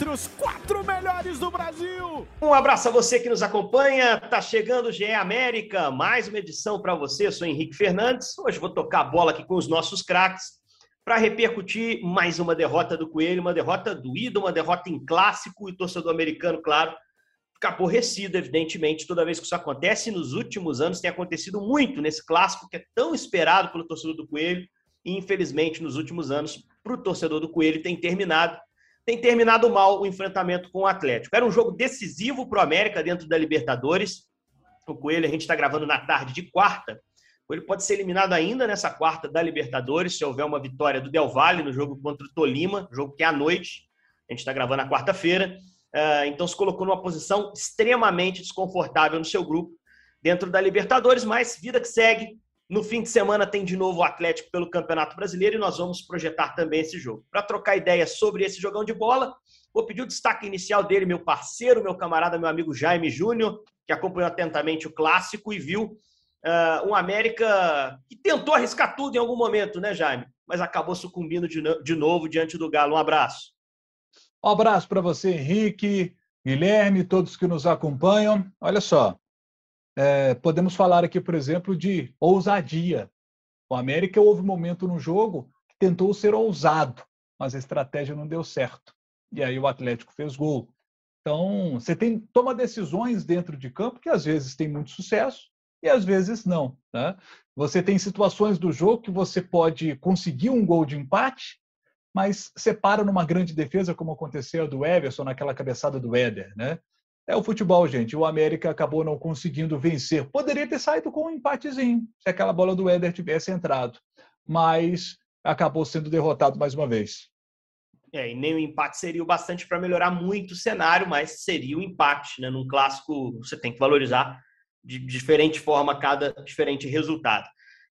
Entre os quatro melhores do Brasil. Um abraço a você que nos acompanha. Tá chegando o GE América, mais uma edição para você. Eu sou Henrique Fernandes. Hoje vou tocar a bola aqui com os nossos craques para repercutir mais uma derrota do Coelho, uma derrota doída, uma derrota em clássico e torcedor americano, claro, fica aborrecido, evidentemente, toda vez que isso acontece. Nos últimos anos tem acontecido muito nesse clássico que é tão esperado pelo torcedor do Coelho. E, infelizmente, nos últimos anos, para o torcedor do Coelho, tem terminado tem terminado mal o enfrentamento com o Atlético. Era um jogo decisivo para o América dentro da Libertadores. O Coelho, a gente está gravando na tarde de quarta. Coelho pode ser eliminado ainda nessa quarta da Libertadores, se houver uma vitória do Del Valle no jogo contra o Tolima, jogo que é à noite. A gente está gravando na quarta-feira. Uh, então se colocou numa posição extremamente desconfortável no seu grupo dentro da Libertadores, mas vida que segue. No fim de semana tem de novo o Atlético pelo Campeonato Brasileiro e nós vamos projetar também esse jogo. Para trocar ideias sobre esse jogão de bola, vou pedir o destaque inicial dele, meu parceiro, meu camarada, meu amigo Jaime Júnior, que acompanhou atentamente o clássico e viu uh, um América que tentou arriscar tudo em algum momento, né, Jaime? Mas acabou sucumbindo de, no de novo diante do Galo. Um abraço. Um abraço para você, Henrique, Guilherme, todos que nos acompanham. Olha só, é, podemos falar aqui, por exemplo, de ousadia. O América houve um momento no jogo que tentou ser ousado, mas a estratégia não deu certo. E aí o Atlético fez gol. Então, você tem, toma decisões dentro de campo que às vezes tem muito sucesso e às vezes não. Né? Você tem situações do jogo que você pode conseguir um gol de empate, mas separa numa grande defesa, como aconteceu do Everson naquela cabeçada do Éder. Né? É o futebol, gente. O América acabou não conseguindo vencer. Poderia ter saído com um empatezinho, se aquela bola do Éder tivesse entrado. Mas acabou sendo derrotado mais uma vez. É, e nem o empate seria o bastante para melhorar muito o cenário, mas seria o empate. Né? Num clássico, você tem que valorizar de diferente forma cada diferente resultado.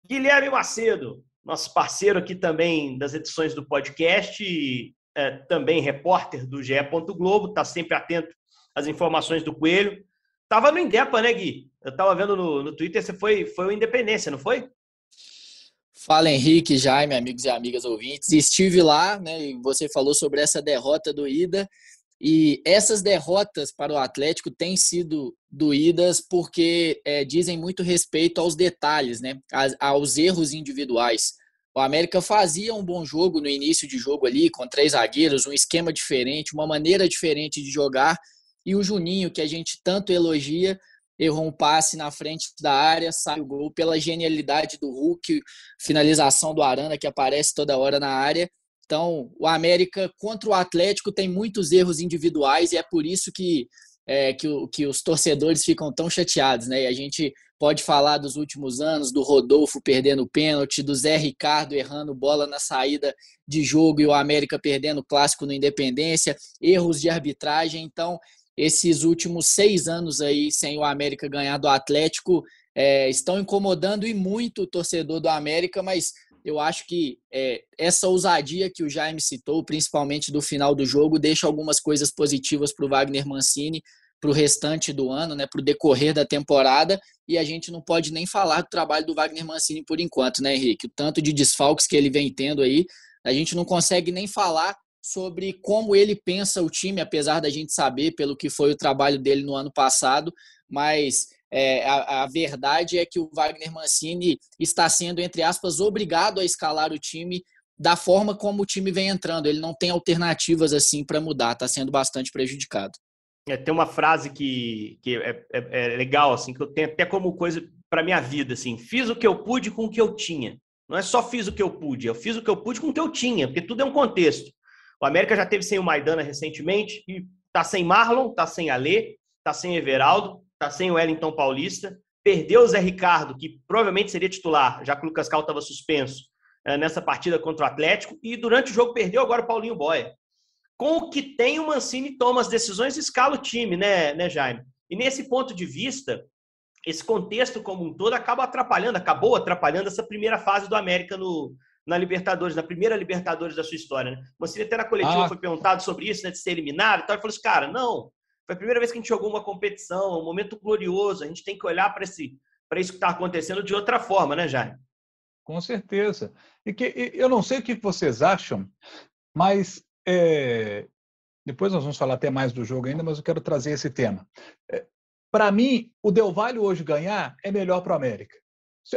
Guilherme Macedo, nosso parceiro aqui também das edições do podcast, é, também repórter do GE. Globo, está sempre atento as informações do Coelho. Tava no Indepa, né, Gui? Eu tava vendo no, no Twitter, você foi, foi o Independência, não foi? Fala Henrique, Jaime, amigos e amigas ouvintes. Estive lá, né? E você falou sobre essa derrota do Ida. E essas derrotas para o Atlético têm sido doídas porque é, dizem muito respeito aos detalhes, né? aos erros individuais. O América fazia um bom jogo no início de jogo ali, com três zagueiros, um esquema diferente, uma maneira diferente de jogar, e o Juninho, que a gente tanto elogia, errou um passe na frente da área, sai o gol pela genialidade do Hulk, finalização do Arana que aparece toda hora na área. Então, o América contra o Atlético tem muitos erros individuais e é por isso que, é, que, que os torcedores ficam tão chateados. Né? E a gente pode falar dos últimos anos, do Rodolfo perdendo pênalti, do Zé Ricardo errando bola na saída de jogo e o América perdendo o clássico no Independência, erros de arbitragem. Então, esses últimos seis anos aí sem o América ganhar do Atlético é, estão incomodando e muito o torcedor do América, mas eu acho que é, essa ousadia que o Jaime citou, principalmente do final do jogo, deixa algumas coisas positivas para o Wagner Mancini para o restante do ano, né, para o decorrer da temporada, e a gente não pode nem falar do trabalho do Wagner Mancini por enquanto, né, Henrique? O tanto de desfalques que ele vem tendo aí, a gente não consegue nem falar sobre como ele pensa o time, apesar da gente saber pelo que foi o trabalho dele no ano passado, mas é, a, a, verdade é que o Wagner Mancini está sendo, entre aspas, obrigado a escalar o time da forma como o time vem entrando. Ele não tem alternativas assim para mudar, está sendo bastante prejudicado. É, tem uma frase que, que é, é, é legal, assim, que eu tenho até como coisa para minha vida, assim, fiz o que eu pude com o que eu tinha. Não é só fiz o que eu pude, eu fiz o que eu pude com o que eu tinha, porque tudo é um contexto. O América já teve sem o Maidana recentemente e tá sem Marlon, tá sem Alê, tá sem Everaldo, tá sem o Wellington Paulista, perdeu o Zé Ricardo, que provavelmente seria titular, já que o Lucas Cal estava suspenso eh, nessa partida contra o Atlético, e durante o jogo perdeu agora o Paulinho Boia. com o que tem o Mancini toma as decisões e escala o time, né, né, Jaime? E nesse ponto de vista, esse contexto como um todo acaba atrapalhando, acabou atrapalhando essa primeira fase do América no, na Libertadores, na primeira Libertadores da sua história. Né? O Mancini até na coletiva ah. foi perguntado sobre isso, né, de ser eliminado e tal, ele falou assim, cara, não, foi a primeira vez que a gente jogou uma competição, um momento glorioso, a gente tem que olhar para esse para isso que está acontecendo de outra forma, né, Jaime? Com certeza. E que eu não sei o que vocês acham, mas é, depois nós vamos falar até mais do jogo ainda, mas eu quero trazer esse tema. É, para mim, o Del Valle hoje ganhar é melhor para o América.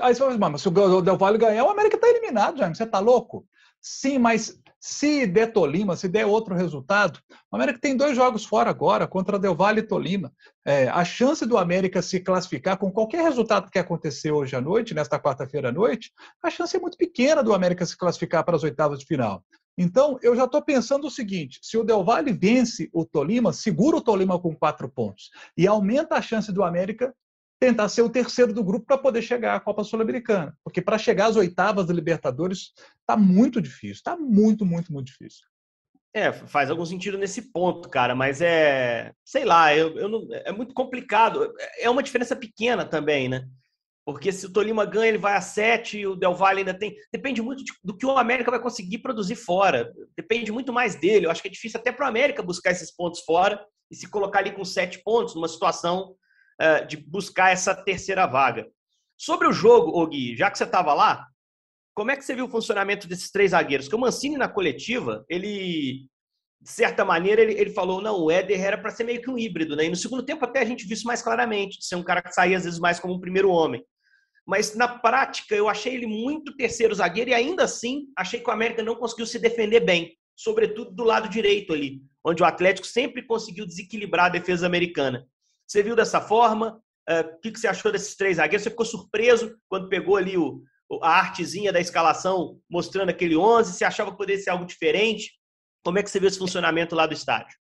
Aí você fala, assim, mas se o Del Valle ganhar, o América está eliminado, Jaime. Você está louco? Sim, mas se der Tolima, se der outro resultado, o América tem dois jogos fora agora, contra Del Valle e Tolima. É, a chance do América se classificar com qualquer resultado que acontecer hoje à noite, nesta quarta-feira à noite, a chance é muito pequena do América se classificar para as oitavas de final. Então, eu já estou pensando o seguinte: se o Del Valle vence o Tolima, segura o Tolima com quatro pontos e aumenta a chance do América tentar ser o terceiro do grupo para poder chegar à Copa Sul-Americana. Porque para chegar às oitavas da Libertadores está muito difícil, está muito, muito, muito difícil. É, faz algum sentido nesse ponto, cara, mas é, sei lá, eu, eu não, é muito complicado. É uma diferença pequena também, né? Porque se o Tolima ganha, ele vai a sete, o Del Valle ainda tem. Depende muito de, do que o América vai conseguir produzir fora. Depende muito mais dele. Eu acho que é difícil até para o América buscar esses pontos fora e se colocar ali com sete pontos, numa situação uh, de buscar essa terceira vaga. Sobre o jogo, Gui, já que você estava lá, como é que você viu o funcionamento desses três zagueiros? Porque o Mancini, na coletiva, ele, de certa maneira, ele, ele falou: não, o Éder era para ser meio que um híbrido, né? E no segundo tempo, até a gente viu isso mais claramente, de ser um cara que saía às vezes mais como um primeiro homem mas na prática eu achei ele muito terceiro zagueiro e ainda assim achei que o América não conseguiu se defender bem, sobretudo do lado direito ali, onde o Atlético sempre conseguiu desequilibrar a defesa americana. Você viu dessa forma? Uh, o que você achou desses três zagueiros? Você ficou surpreso quando pegou ali o, a artezinha da escalação mostrando aquele 11? Você achava que poderia ser algo diferente? Como é que você viu esse funcionamento lá do estádio?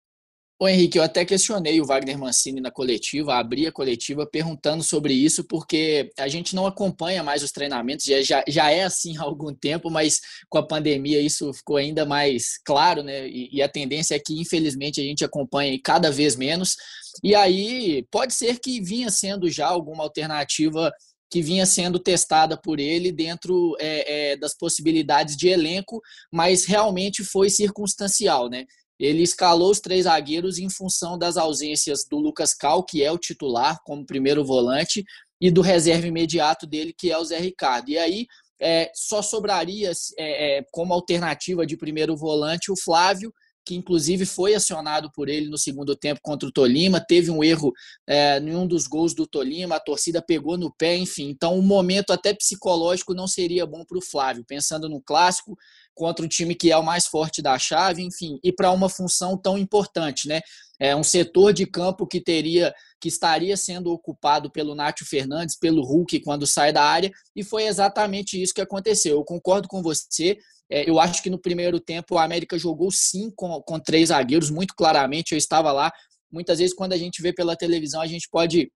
Ô Henrique, eu até questionei o Wagner Mancini na coletiva, abri a coletiva perguntando sobre isso, porque a gente não acompanha mais os treinamentos, já, já, já é assim há algum tempo, mas com a pandemia isso ficou ainda mais claro, né? E, e a tendência é que, infelizmente, a gente acompanhe cada vez menos. E aí pode ser que vinha sendo já alguma alternativa que vinha sendo testada por ele dentro é, é, das possibilidades de elenco, mas realmente foi circunstancial, né? Ele escalou os três zagueiros em função das ausências do Lucas Cal, que é o titular como primeiro volante, e do reserva imediato dele, que é o Zé Ricardo. E aí é, só sobraria é, é, como alternativa de primeiro volante o Flávio, que inclusive foi acionado por ele no segundo tempo contra o Tolima, teve um erro é, em um dos gols do Tolima, a torcida pegou no pé, enfim. Então, o um momento até psicológico não seria bom para o Flávio, pensando no clássico, contra um time que é o mais forte da chave, enfim, e para uma função tão importante, né? É um setor de campo que teria, que estaria sendo ocupado pelo Nátio Fernandes, pelo Hulk quando sai da área, e foi exatamente isso que aconteceu. Eu concordo com você. É, eu acho que no primeiro tempo a América jogou sim com, com três zagueiros, muito claramente. Eu estava lá. Muitas vezes, quando a gente vê pela televisão, a gente pode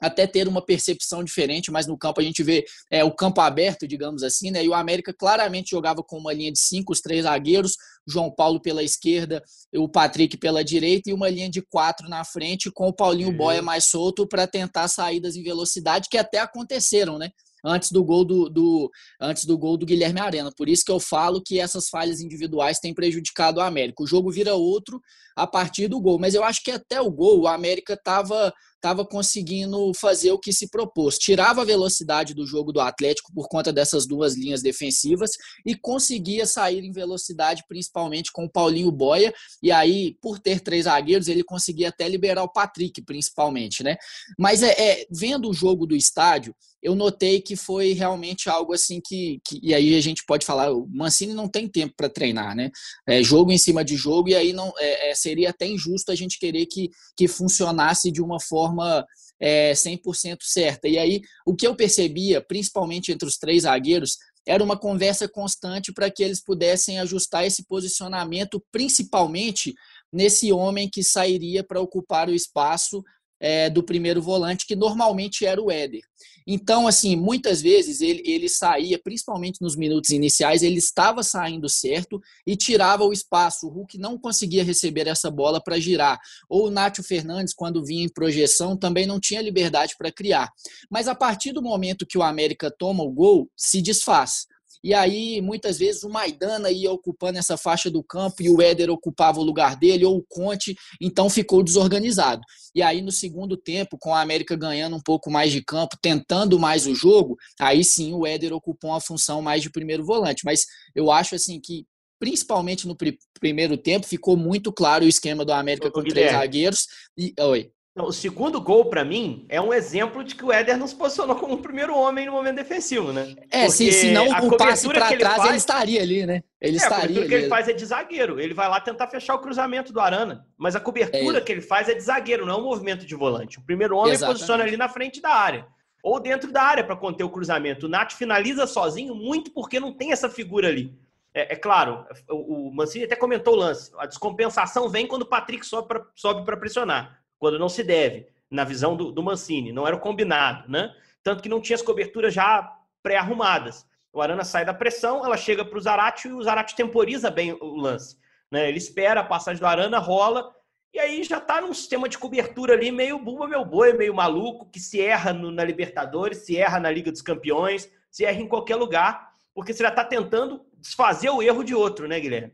até ter uma percepção diferente, mas no campo a gente vê é, o campo aberto, digamos assim, né? E o América claramente jogava com uma linha de cinco, os três zagueiros, João Paulo pela esquerda, o Patrick pela direita e uma linha de quatro na frente, com o Paulinho Boia mais solto para tentar saídas em velocidade, que até aconteceram, né? antes do gol do, do, antes do gol do Guilherme Arena. Por isso que eu falo que essas falhas individuais têm prejudicado o América. O jogo vira outro a partir do gol, mas eu acho que até o gol o América estava estava conseguindo fazer o que se propôs. Tirava a velocidade do jogo do Atlético por conta dessas duas linhas defensivas e conseguia sair em velocidade, principalmente com o Paulinho Boia. E aí, por ter três zagueiros, ele conseguia até liberar o Patrick, principalmente, né? Mas é, é vendo o jogo do estádio, eu notei que foi realmente algo assim que, que, e aí a gente pode falar, o Mancini não tem tempo para treinar, né? É jogo em cima de jogo e aí não é, é, seria até injusto a gente querer que, que funcionasse de uma forma forma é, 100% certa. E aí, o que eu percebia, principalmente entre os três zagueiros, era uma conversa constante para que eles pudessem ajustar esse posicionamento, principalmente nesse homem que sairia para ocupar o espaço é, do primeiro volante, que normalmente era o Éder. Então, assim, muitas vezes ele, ele saía, principalmente nos minutos iniciais, ele estava saindo certo e tirava o espaço. O Hulk não conseguia receber essa bola para girar. Ou o Nátio Fernandes, quando vinha em projeção, também não tinha liberdade para criar. Mas a partir do momento que o América toma o gol, se desfaz. E aí, muitas vezes, o Maidana ia ocupando essa faixa do campo e o Éder ocupava o lugar dele, ou o Conte, então ficou desorganizado. E aí, no segundo tempo, com a América ganhando um pouco mais de campo, tentando mais o jogo, aí sim o Éder ocupou uma função mais de primeiro volante. Mas eu acho assim que principalmente no pr primeiro tempo, ficou muito claro o esquema do América com três zagueiros. E, oi. O segundo gol, para mim, é um exemplo de que o Éder não se posicionou como o primeiro homem no momento defensivo, né? É, se, se não o passe para trás, ele, faz... ele, estaria ali, né? Ele é, estaria a cobertura ali. que ele faz é de zagueiro. Ele vai lá tentar fechar o cruzamento do Arana. Mas a cobertura é. que ele faz é de zagueiro, não é um movimento de volante. O primeiro homem Exatamente. posiciona ali na frente da área. Ou dentro da área para conter o cruzamento. O Nath finaliza sozinho, muito porque não tem essa figura ali. É, é claro, o, o Mancini até comentou o lance. A descompensação vem quando o Patrick sobe para pressionar, quando não se deve na visão do, do Mancini, não era o combinado, né? Tanto que não tinha as coberturas já pré-arrumadas. O Arana sai da pressão, ela chega para o Zarate e o Zarate temporiza bem o lance. Né? Ele espera a passagem do Arana, rola, e aí já está num sistema de cobertura ali meio buba meu boi, meio maluco, que se erra no, na Libertadores, se erra na Liga dos Campeões, se erra em qualquer lugar, porque você já está tentando desfazer o erro de outro, né, Guilherme?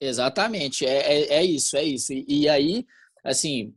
Exatamente, é, é, é isso, é isso. E, e aí, assim,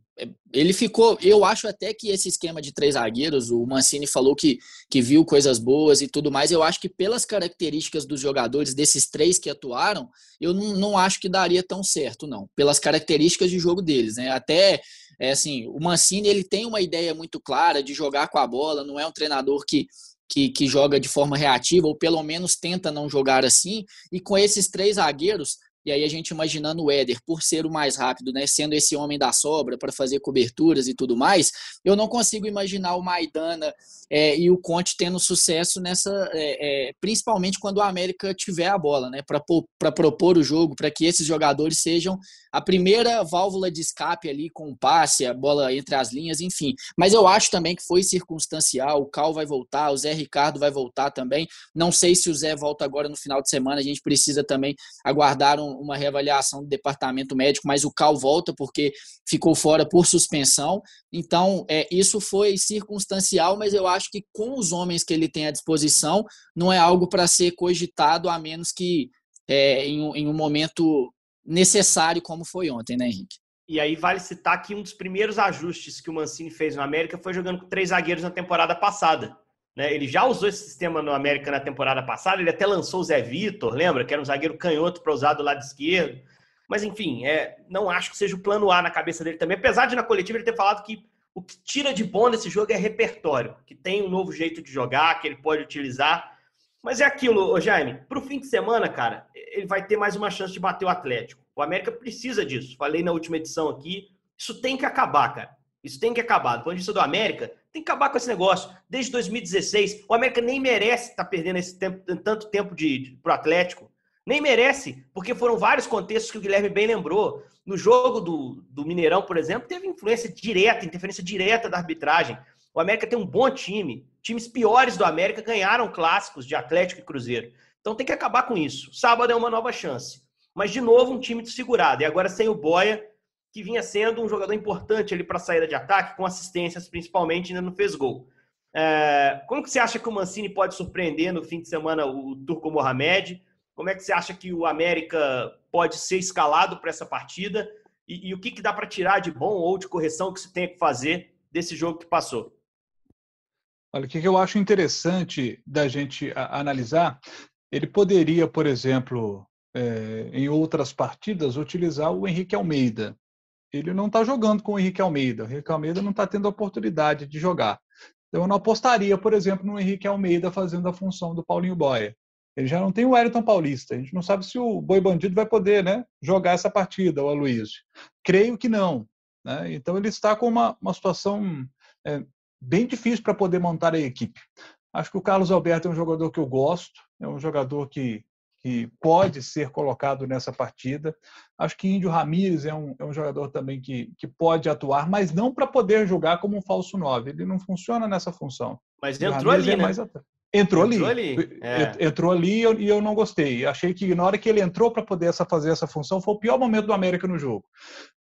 ele ficou. Eu acho até que esse esquema de três zagueiros, o Mancini falou que, que viu coisas boas e tudo mais. Eu acho que pelas características dos jogadores, desses três que atuaram, eu não, não acho que daria tão certo, não. Pelas características de jogo deles, né? Até é assim, o Mancini ele tem uma ideia muito clara de jogar com a bola, não é um treinador que que, que, joga de forma reativa, ou pelo menos tenta não jogar assim, e com esses três zagueiros, e aí a gente imaginando o Éder, por ser o mais rápido, né, sendo esse homem da sobra para fazer coberturas e tudo mais, eu não consigo imaginar o Maidana é, e o Conte tendo sucesso nessa, é, é, principalmente quando o América tiver a bola, né, para propor o jogo, para que esses jogadores sejam a primeira válvula de escape ali com o passe, a bola entre as linhas, enfim. Mas eu acho também que foi circunstancial. O Cal vai voltar, o Zé Ricardo vai voltar também. Não sei se o Zé volta agora no final de semana. A gente precisa também aguardar um, uma reavaliação do departamento médico, mas o Cal volta porque ficou fora por suspensão. Então, é, isso foi circunstancial, mas eu acho que com os homens que ele tem à disposição, não é algo para ser cogitado, a menos que é, em, em um momento necessário como foi ontem, né, Henrique? E aí vale citar que um dos primeiros ajustes que o Mancini fez no América foi jogando com três zagueiros na temporada passada. Né? Ele já usou esse sistema no América na temporada passada, ele até lançou o Zé Vitor, lembra? Que era um zagueiro canhoto para usar do lado esquerdo. Mas enfim, é, não acho que seja o plano A na cabeça dele também. Apesar de na coletiva ele ter falado que o que tira de bom nesse jogo é repertório, que tem um novo jeito de jogar, que ele pode utilizar. Mas é aquilo, ô Jaime, para o fim de semana, cara, ele vai ter mais uma chance de bater o Atlético. O América precisa disso. Falei na última edição aqui. Isso tem que acabar, cara. Isso tem que acabar. Do ponto de vista do América, tem que acabar com esse negócio. Desde 2016, o América nem merece estar tá perdendo esse tempo, tanto tempo de, de, pro Atlético. Nem merece, porque foram vários contextos que o Guilherme bem lembrou. No jogo do, do Mineirão, por exemplo, teve influência direta, interferência direta da arbitragem. O América tem um bom time. Times piores do América ganharam clássicos de Atlético e Cruzeiro. Então tem que acabar com isso. Sábado é uma nova chance. Mas, de novo, um time desfigurado. E agora sem o Boia, que vinha sendo um jogador importante ali para a saída de ataque, com assistências principalmente, ainda não fez gol. É, como que você acha que o Mancini pode surpreender no fim de semana o Turco Mohamed? Como é que você acha que o América pode ser escalado para essa partida? E, e, o que, que dá para tirar de bom ou de correção que se tem que fazer desse jogo que passou? Olha, o que eu acho interessante da gente analisar, ele poderia, por exemplo, é, em outras partidas, utilizar o Henrique Almeida. Ele não está jogando com o Henrique Almeida. O Henrique Almeida não está tendo a oportunidade de jogar. Então, eu não apostaria, por exemplo, no Henrique Almeida fazendo a função do Paulinho Boia. Ele já não tem o Wellington Paulista. A gente não sabe se o Boi Bandido vai poder né, jogar essa partida, o Aloysio. Creio que não. Né? Então, ele está com uma, uma situação é, bem difícil para poder montar a equipe. Acho que o Carlos Alberto é um jogador que eu gosto, é um jogador que que pode ser colocado nessa partida. Acho que Índio Ramírez é um, é um jogador também que, que pode atuar, mas não para poder jogar como um falso 9. Ele não funciona nessa função. Mas entrou ali, é né? Entrou, entrou ali. ali. É. Entrou ali e eu, e eu, não gostei. Achei que na hora que ele entrou para poder essa, fazer essa função, foi o pior momento do América no jogo.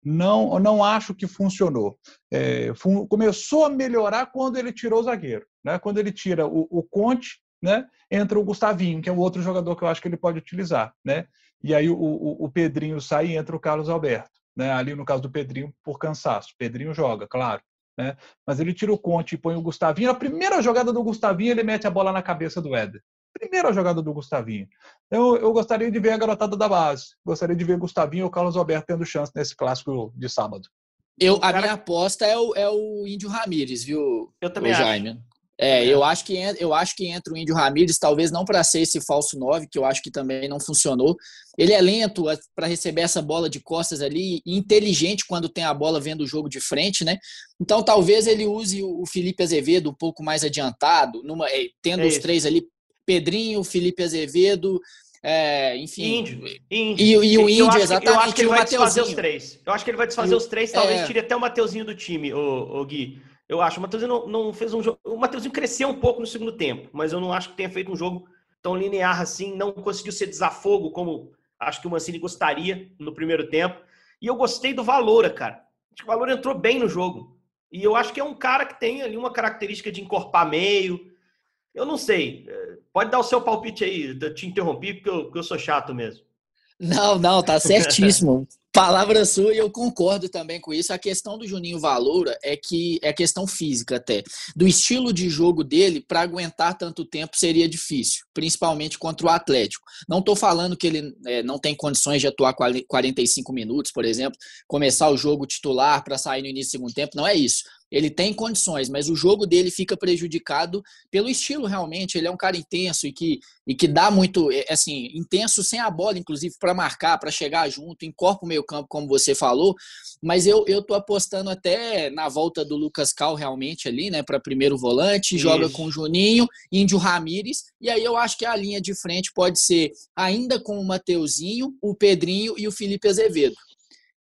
Não, não acho que funcionou. É, fun, começou a melhorar quando ele tirou o zagueiro. Né? Quando ele tira o, o Conte, né? entra o Gustavinho, que é o outro jogador que eu acho que ele pode utilizar. Né? E aí o, o, o Pedrinho sai e entra o Carlos Alberto. Né? Ali no caso do Pedrinho, por cansaço. Pedrinho joga, claro. Né? Mas ele tira o Conte e põe o Gustavinho. Na primeira jogada do Gustavinho, ele mete a bola na cabeça do Éder. Primeira jogada do Gustavinho. Eu, eu gostaria de ver a garotada da base. Gostaria de ver Gustavinho ou Carlos Alberto tendo chance nesse clássico de sábado. Eu, a cara... minha aposta é o, é o Índio Ramírez, viu? Eu também acho. Jaime. É, eu acho que eu acho que entra o Índio Ramírez, talvez não para ser esse falso 9, que eu acho que também não funcionou. Ele é lento para receber essa bola de costas ali, e inteligente quando tem a bola vendo o jogo de frente, né? Então talvez ele use o Felipe Azevedo um pouco mais adiantado, numa, é, tendo é os três ali, Pedrinho, Felipe Azevedo, é, enfim. Índio. índio. E, e, o Índio, exatamente. Eu acho que ele vai desfazer os três. Eu acho que ele vai desfazer os três, talvez é... tire até o Mateuzinho do time, o, o Gui. Eu acho. O Matheusinho não, não fez um jogo. O Matheusinho cresceu um pouco no segundo tempo, mas eu não acho que tenha feito um jogo tão linear assim. Não conseguiu ser desafogo como acho que o Mancini gostaria no primeiro tempo. E eu gostei do Valora, cara. Acho que o Valora entrou bem no jogo. E eu acho que é um cara que tem ali uma característica de encorpar meio. Eu não sei. Pode dar o seu palpite aí. Eu te interrompi porque eu, porque eu sou chato mesmo. Não, não, tá certíssimo. Palavra sua e eu concordo também com isso. A questão do Juninho Valoura é que é questão física até. Do estilo de jogo dele, para aguentar tanto tempo seria difícil, principalmente contra o Atlético. Não estou falando que ele é, não tem condições de atuar 45 minutos, por exemplo, começar o jogo titular para sair no início do segundo tempo, não é isso. Ele tem condições, mas o jogo dele fica prejudicado pelo estilo realmente. Ele é um cara intenso e que, e que dá muito, é, assim, intenso sem a bola, inclusive, para marcar, para chegar junto, encorpa o meio campo, como você falou. Mas eu, eu tô apostando até na volta do Lucas Cal realmente ali, né, para primeiro volante, Isso. joga com o Juninho, Índio Ramírez, e aí eu acho que a linha de frente pode ser ainda com o Mateuzinho, o Pedrinho e o Felipe Azevedo.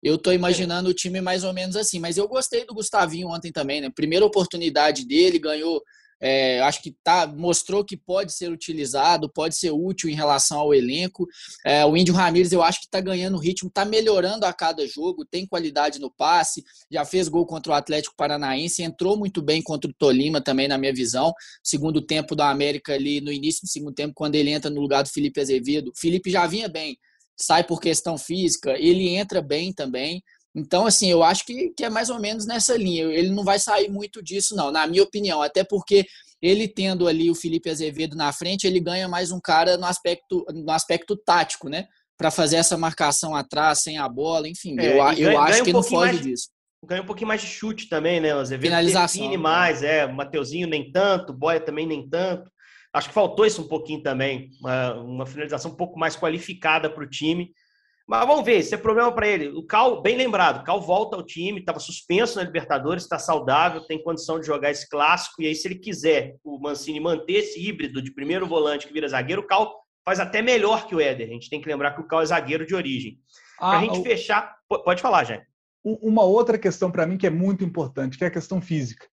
Eu estou imaginando o time mais ou menos assim, mas eu gostei do Gustavinho ontem também, né? Primeira oportunidade dele, ganhou, é, acho que tá, mostrou que pode ser utilizado, pode ser útil em relação ao elenco. É, o Índio Ramírez, eu acho que está ganhando ritmo, está melhorando a cada jogo, tem qualidade no passe, já fez gol contra o Atlético Paranaense, entrou muito bem contra o Tolima também, na minha visão. Segundo tempo da América ali, no início do segundo tempo, quando ele entra no lugar do Felipe Azevedo. O Felipe já vinha bem sai por questão física, ele entra bem também. Então, assim, eu acho que, que é mais ou menos nessa linha. Ele não vai sair muito disso, não, na minha opinião. Até porque ele tendo ali o Felipe Azevedo na frente, ele ganha mais um cara no aspecto, no aspecto tático, né? Para fazer essa marcação atrás, sem a bola, enfim. É, eu, eu acho um que não foge mais, disso. Ganha um pouquinho mais de chute também, né? O Azevedo Finalização, define mais, é. Mateuzinho nem tanto, Boia também nem tanto. Acho que faltou isso um pouquinho também, uma, uma finalização um pouco mais qualificada para o time. Mas vamos ver, isso é problema para ele. O Cal, bem lembrado, o Cal volta ao time, estava suspenso na Libertadores, está saudável, tem condição de jogar esse clássico. E aí, se ele quiser o Mancini manter esse híbrido de primeiro volante que vira zagueiro, o Cal faz até melhor que o Éder. A gente tem que lembrar que o Cal é zagueiro de origem. Para a ah, gente o... fechar, pode falar, já. Uma outra questão para mim que é muito importante, que é a questão física.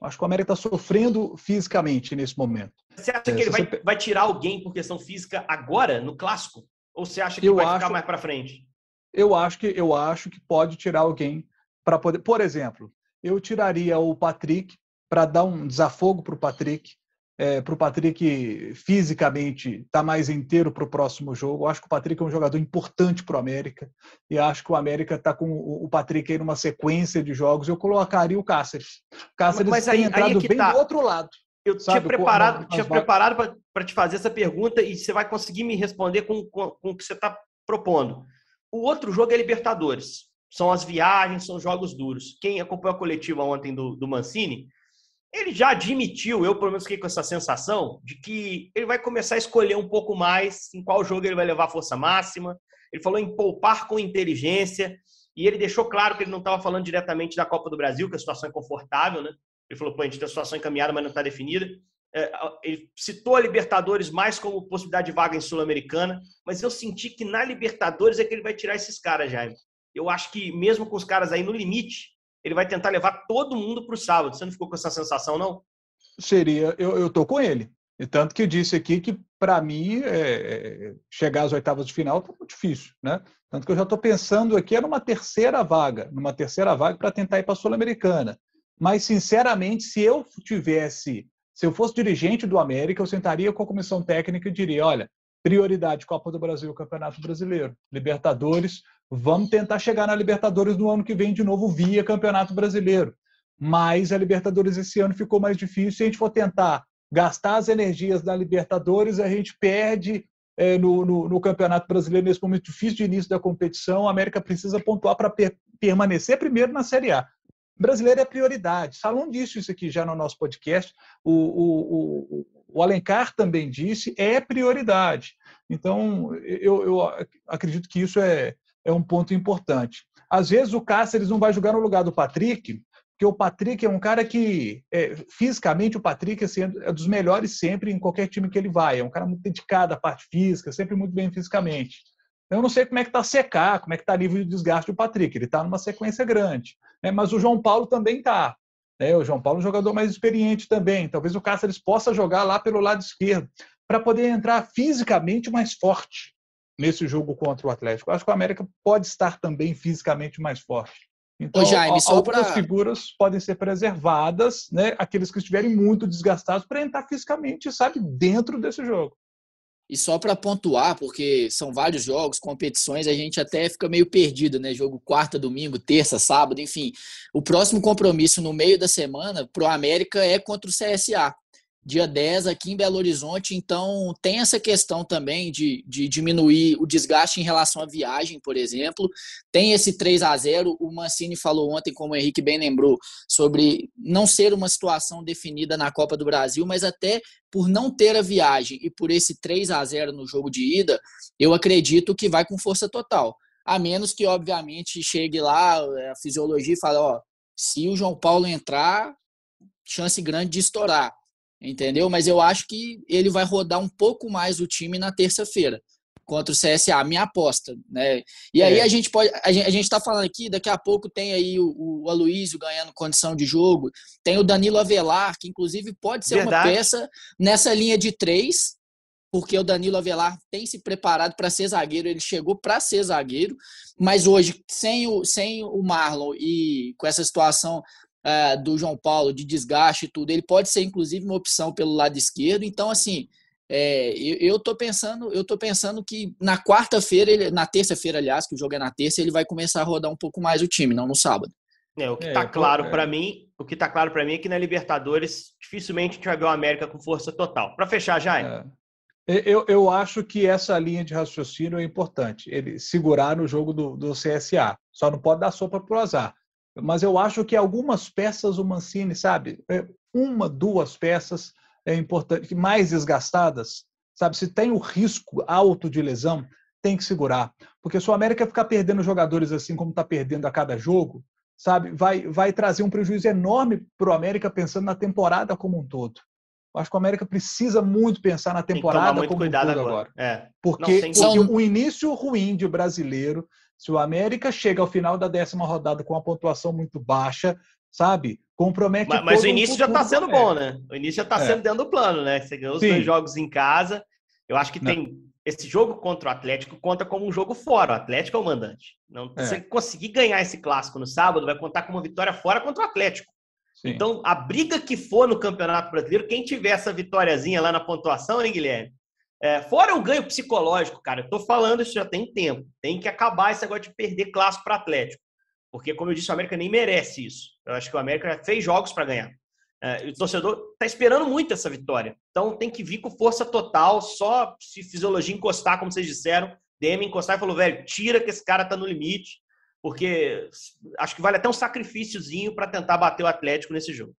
Acho que o América está sofrendo fisicamente nesse momento. Você acha que ele vai, vai tirar alguém por questão física agora, no clássico? Ou você acha que eu vai acho, ficar mais para frente? Eu acho que eu acho que pode tirar alguém para poder. Por exemplo, eu tiraria o Patrick para dar um desafogo para o Patrick é, para o Patrick fisicamente estar tá mais inteiro para o próximo jogo. Eu acho que o Patrick é um jogador importante para o América e acho que o América está com o Patrick aí numa sequência de jogos. Eu colocaria o Cáceres. O Cáceres mas, mas aí, tem entrado aí é bem tá. do outro lado. Eu sabe, tinha preparado, tinha preparado para te fazer essa pergunta e você vai conseguir me responder com, com, com o que você está propondo. O outro jogo é Libertadores. São as viagens, são jogos duros. Quem acompanhou a coletiva ontem do, do Mancini ele já admitiu, eu pelo menos fiquei com essa sensação, de que ele vai começar a escolher um pouco mais em qual jogo ele vai levar força máxima. Ele falou em poupar com inteligência e ele deixou claro que ele não estava falando diretamente da Copa do Brasil, que a situação é confortável, né? Ele falou, pô, a gente tem a situação encaminhada, mas não está definida. é, ele citou a Libertadores mais como possibilidade de vaga em Sul-Americana, mas eu senti que na Libertadores é que ele vai tirar esses caras, Jaime. Eu acho que mesmo com os caras aí no limite, ele vai tentar levar todo mundo para o sábado. Você não ficou com essa sensação, não? Seria, eu, eu tô com ele. E tanto que disse aqui que, para mim, é, é, chegar às oitavas de final está muito difícil, né? Tanto que eu já estou pensando aqui numa terceira vaga, numa terceira vaga para tentar ir para a Sul-Americana. Mas, sinceramente, se eu tivesse se eu fosse dirigente do América, eu sentaria com a comissão técnica e diria: olha, prioridade Copa do Brasil, Campeonato Brasileiro, Libertadores, vamos tentar chegar na Libertadores no ano que vem de novo via Campeonato Brasileiro. Mas a Libertadores esse ano ficou mais difícil. Se a gente for tentar gastar as energias da Libertadores, a gente perde é, no, no, no, Campeonato Brasileiro nesse momento difícil de início da competição. A América precisa pontuar para per permanecer primeiro na Série A brasileiro é prioridade. Salom disse isso aqui já no nosso podcast, o, o, o, o Alencar também disse, é prioridade. Então, eu, eu acredito que isso é, é um ponto importante. Às vezes o Cáceres não vai jogar no lugar do Patrick, porque o Patrick é um cara que, é, fisicamente, o Patrick assim, é dos melhores sempre em qualquer time que ele vai. É um cara muito dedicado à parte física, sempre muito bem fisicamente. Eu não sei como é que está secar, como é que está nível de desgaste do Patrick. Ele está numa sequência grande. Né? Mas o João Paulo também está. Né? O João Paulo é um jogador mais experiente também. Talvez o Cáceres possa jogar lá pelo lado esquerdo para poder entrar fisicamente mais forte nesse jogo contra o Atlético. acho que o América pode estar também fisicamente mais forte. Então, Ô, Jaime, algumas pra... figuras podem ser preservadas, né? aqueles que estiverem muito desgastados, para entrar fisicamente, sabe, dentro desse jogo. E só para pontuar, porque são vários jogos, competições, a gente até fica meio perdido, né? Jogo quarta, domingo, terça, sábado, enfim. O próximo compromisso no meio da semana para o América é contra o CSA dia 10 aqui em Belo Horizonte, então tem essa questão também de, de diminuir o desgaste em relação à viagem, por exemplo. Tem esse 3 a 0 o Mancini falou ontem, como o Henrique bem lembrou, sobre não ser uma situação definida na Copa do Brasil, mas até por não ter a viagem e por esse 3 a 0 no jogo de ida, eu acredito que vai com força total. A menos que, obviamente, chegue lá a fisiologia e fale, ó, se o João Paulo entrar, chance grande de estourar entendeu? Mas eu acho que ele vai rodar um pouco mais o time na terça-feira contra o CSA, minha aposta, né? E aí é. a gente pode, a gente, a gente tá falando aqui, daqui a pouco tem aí o, o Aloysio ganhando condição de jogo, tem o Danilo Avelar, que inclusive pode ser Verdade. uma peça nessa linha de três, porque o Danilo Avelar tem se preparado para ser zagueiro, ele chegou para ser zagueiro, mas hoje, sem o, sem o Marlon e com essa situação é, do João Paulo, de desgaste e tudo, ele pode ser inclusive uma opção pelo lado esquerdo. Então, assim, é, eu, eu tô pensando, eu tô pensando que na quarta-feira, na terça-feira, aliás, que o jogo é na terça, ele vai começar a rodar um pouco mais o time, não no sábado. É, o que está é, claro para mim, o que está claro para mim é que na Libertadores dificilmente a gente vai ver o América com força total. Para fechar, Jair. É. Eu, eu acho que essa linha de raciocínio é importante. Ele segurar no jogo do, do CSA. Só não pode dar sopa para o azar mas eu acho que algumas peças o Mancini, sabe, é, uma, duas peças é importante, mais desgastadas, sabe, se tem o risco alto de lesão, tem que segurar, porque se o América ficar perdendo jogadores assim como está perdendo a cada jogo, sabe, vai, vai trazer um prejuízo enorme para o América pensando na temporada como um todo. Eu acho que o América precisa muito pensar na temporada como um todo agora. agora. É. Porque, Não, porque o início ruim de brasileiro se o América chega ao final da décima rodada com uma pontuação muito baixa, sabe? Compromete Mas, mas o início já está sendo bom, né? O início já está é. sendo dentro do plano, né? Você ganhou os Sim. dois jogos em casa. Eu acho que Não. tem esse jogo contra o Atlético conta como um jogo fora. O Atlético é o mandante. Não, é. Se conseguir ganhar esse clássico no sábado, vai contar com uma vitória fora contra o Atlético. Sim. Então, a briga que for no Campeonato Brasileiro, quem tiver essa vitóriazinha lá na pontuação, hein, Guilherme? É, fora o ganho psicológico, cara, eu tô falando isso já tem tempo. Tem que acabar esse negócio de perder clássico para Atlético. Porque, como eu disse, o América nem merece isso. Eu acho que o América fez jogos para ganhar. É, o torcedor tá esperando muito essa vitória. Então tem que vir com força total, só se fisiologia encostar, como vocês disseram. DM encostar e falou, velho, tira que esse cara tá no limite. Porque acho que vale até um sacrifíciozinho para tentar bater o Atlético nesse jogo.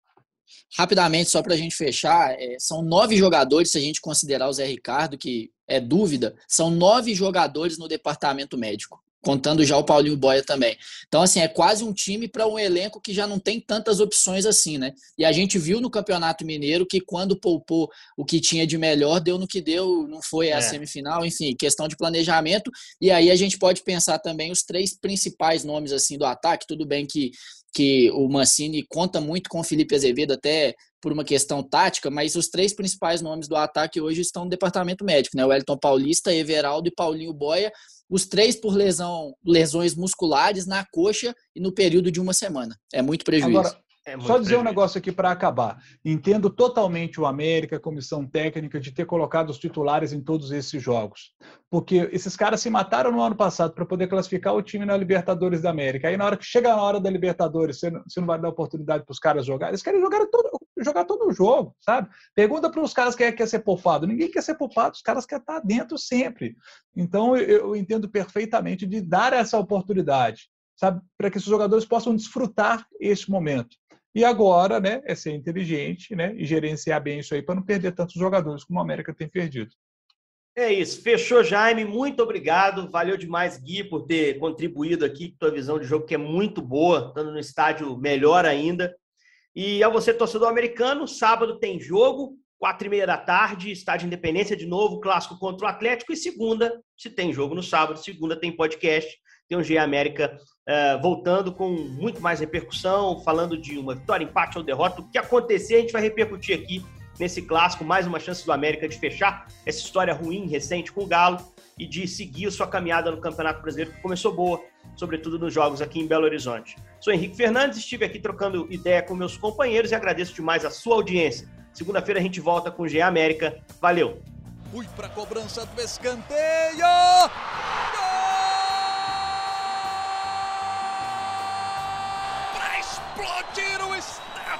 Rapidamente, só para a gente fechar, é, são nove jogadores, se a gente considerar o Zé Ricardo, que é dúvida, são nove jogadores no departamento médico. contando já o Paulinho Boia também. Então, assim, é quase um time para um elenco que já não tem tantas opções assim, né? E a gente viu no Campeonato Mineiro que quando poupou o que tinha de melhor, deu no que deu, não foi a é. semifinal, enfim, questão de planejamento. E aí a gente pode pensar também os três principais nomes assim do ataque, tudo bem que que o Mancini conta muito com o Felipe Azevedo, até por uma questão tática, mas os três principais nomes do ataque hoje estão no departamento médico, né? O Elton Paulista, Everaldo e Paulinho Boia, os três por lesão, lesões musculares na coxa e no período de uma semana. É muito prejuízo. Agora, é Só dizer um negócio aqui para acabar. Entendo totalmente o América, a comissão técnica, de ter colocado os titulares em todos esses jogos. Porque esses caras se mataram no ano passado para poder classificar o time na Libertadores da América. Aí, na hora que chega na hora da Libertadores, você não, você não vai dar oportunidade para os caras jogar. Eles querem jogar todo, jogar todo o jogo, sabe? Pergunta para os caras quem é que quer ser poupado. Ninguém quer ser poupado, os caras querem estar dentro sempre. Então, eu, eu entendo perfeitamente de dar essa oportunidade sabe, para que esses jogadores possam desfrutar este momento. E agora, né, é ser inteligente, né, e gerenciar bem isso aí para não perder tantos jogadores como a América tem perdido. É isso, fechou, Jaime. Muito obrigado. Valeu demais, Gui, por ter contribuído aqui com tua visão de jogo, que é muito boa, estando no estádio melhor ainda. E a você, torcedor americano, sábado tem jogo, quatro e meia da tarde, estádio Independência de novo, clássico contra o Atlético. E segunda, se tem jogo no sábado, segunda tem podcast tem o GE América uh, voltando com muito mais repercussão, falando de uma vitória, empate ou derrota. O que acontecer, a gente vai repercutir aqui nesse clássico. Mais uma chance do América de fechar essa história ruim, recente com o Galo e de seguir sua caminhada no Campeonato Brasileiro, que começou boa, sobretudo nos jogos aqui em Belo Horizonte. Sou Henrique Fernandes, estive aqui trocando ideia com meus companheiros e agradeço demais a sua audiência. Segunda-feira a gente volta com o GE América. Valeu! Fui para a cobrança do escanteio!